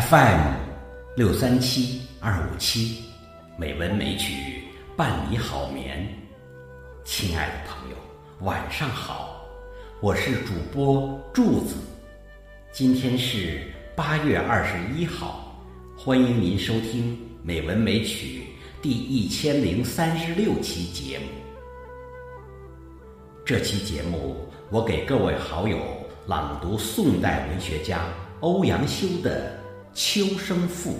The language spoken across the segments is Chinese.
FM 六三七二五七，美文美曲伴你好眠。亲爱的朋友，晚上好，我是主播柱子。今天是八月二十一号，欢迎您收听《美文美曲》第一千零三十六期节目。这期节目，我给各位好友朗读宋代文学家欧阳修的《秋声赋》。《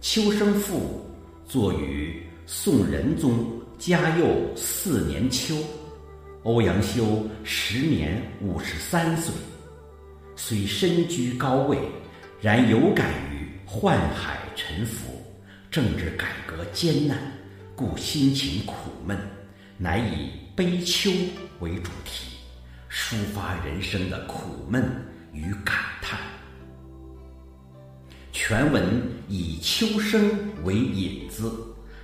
秋声赋》作于宋仁宗嘉佑四年秋，欧阳修时年五十三岁。虽身居高位，然有感于宦海沉浮、政治改革艰难，故心情苦闷。乃以悲秋为主题，抒发人生的苦闷与感叹。全文以秋声为引子，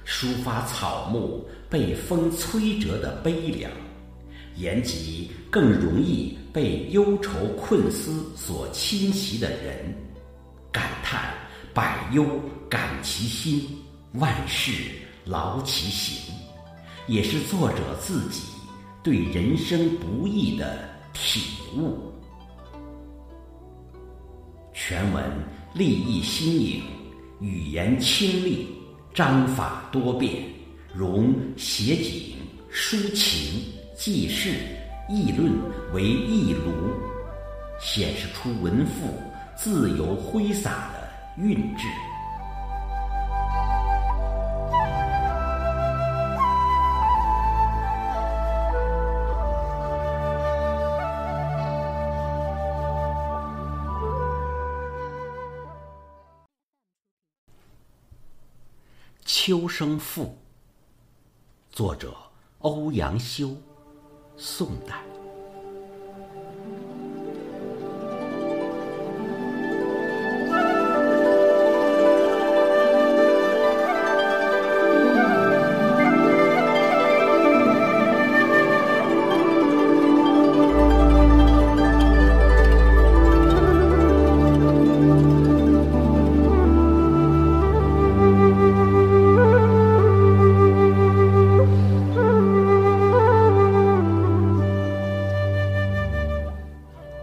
抒发草木被风摧折的悲凉，言及更容易被忧愁困思所侵袭的人，感叹百忧感其心，万事劳其行。也是作者自己对人生不易的体悟。全文立意新颖，语言清丽，章法多变，融写景、抒情、记事、议论为一炉，显示出文赋自由挥洒的韵致。《秋声赋》作者欧阳修，宋代。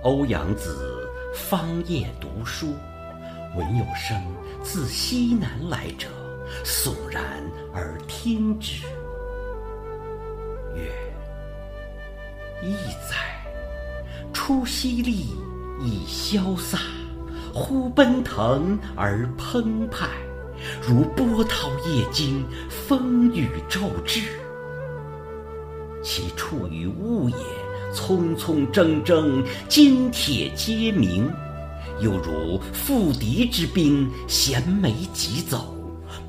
欧阳子方夜读书，闻有声自西南来者，悚然而听之。曰：“异哉！出淅沥以潇洒，忽奔腾而澎湃，如波涛夜惊，风雨骤至。其处于物也。”匆匆铮铮，金铁皆鸣，犹如赴敌之兵，衔枚疾走，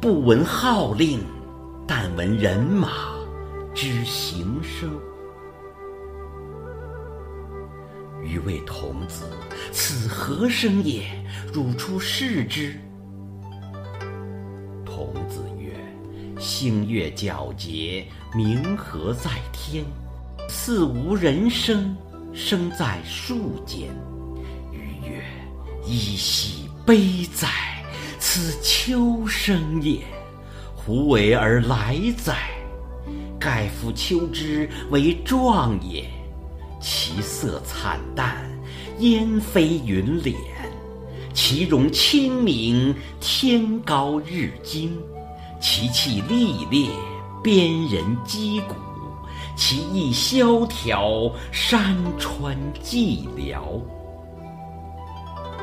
不闻号令，但闻人马之行声。余谓童子：“此何声也？”汝出视之。童子曰：“星月皎洁，明河在天。”似无人声，声在树间。余曰：“依稀悲哉！此秋声也，胡为而来哉？盖夫秋之为壮也，其色惨淡，烟飞云敛；其容清明，天高日精；其气历烈，边人击鼓。”其意萧条，山川寂寥，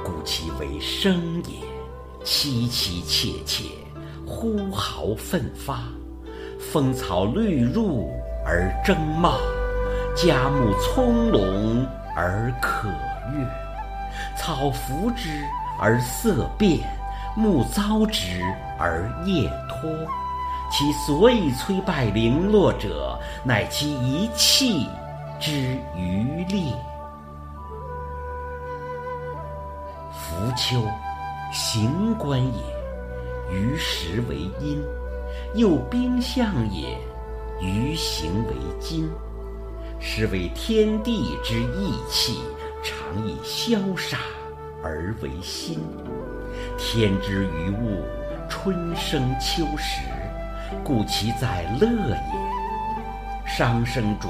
故其为声也。凄凄切切，呼号奋发，风草绿入而争茂，佳木葱茏而可悦，草伏之而色变，木遭之而叶脱。其所以摧败零落者，乃其一气之余烈。伏秋，行官也，于时为阴；又兵象也，于行为金。是为天地之义气，常以消杀，而为心。天之于物，春生秋实，故其在乐也。商生主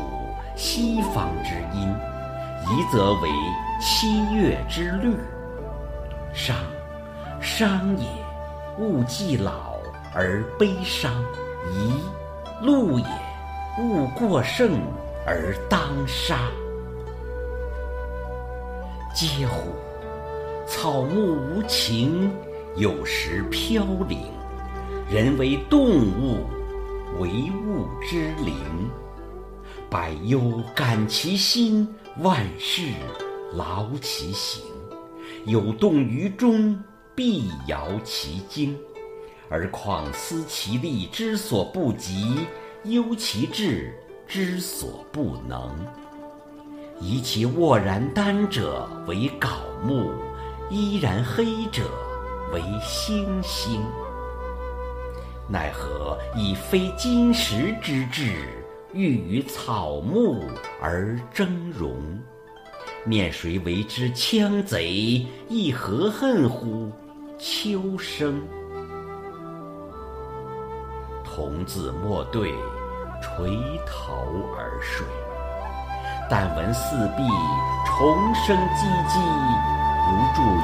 西方之音，宜则为七月之律。商，伤也。物既老而悲伤，宜；禄也。物过盛而当杀。嗟乎！草木无情，有时飘零。人为动物，为物之灵。百忧感其心，万事劳其形。有动于中，必摇其精。而况思其力之所不及，忧其志之所不能。以其卧然丹者为槁木，依然黑者为星星。奈何以非金石之质，欲与草木而争荣？念谁为之羌贼？亦何恨乎秋生？童子莫对，垂头而睡。但闻四壁虫声唧唧，如助。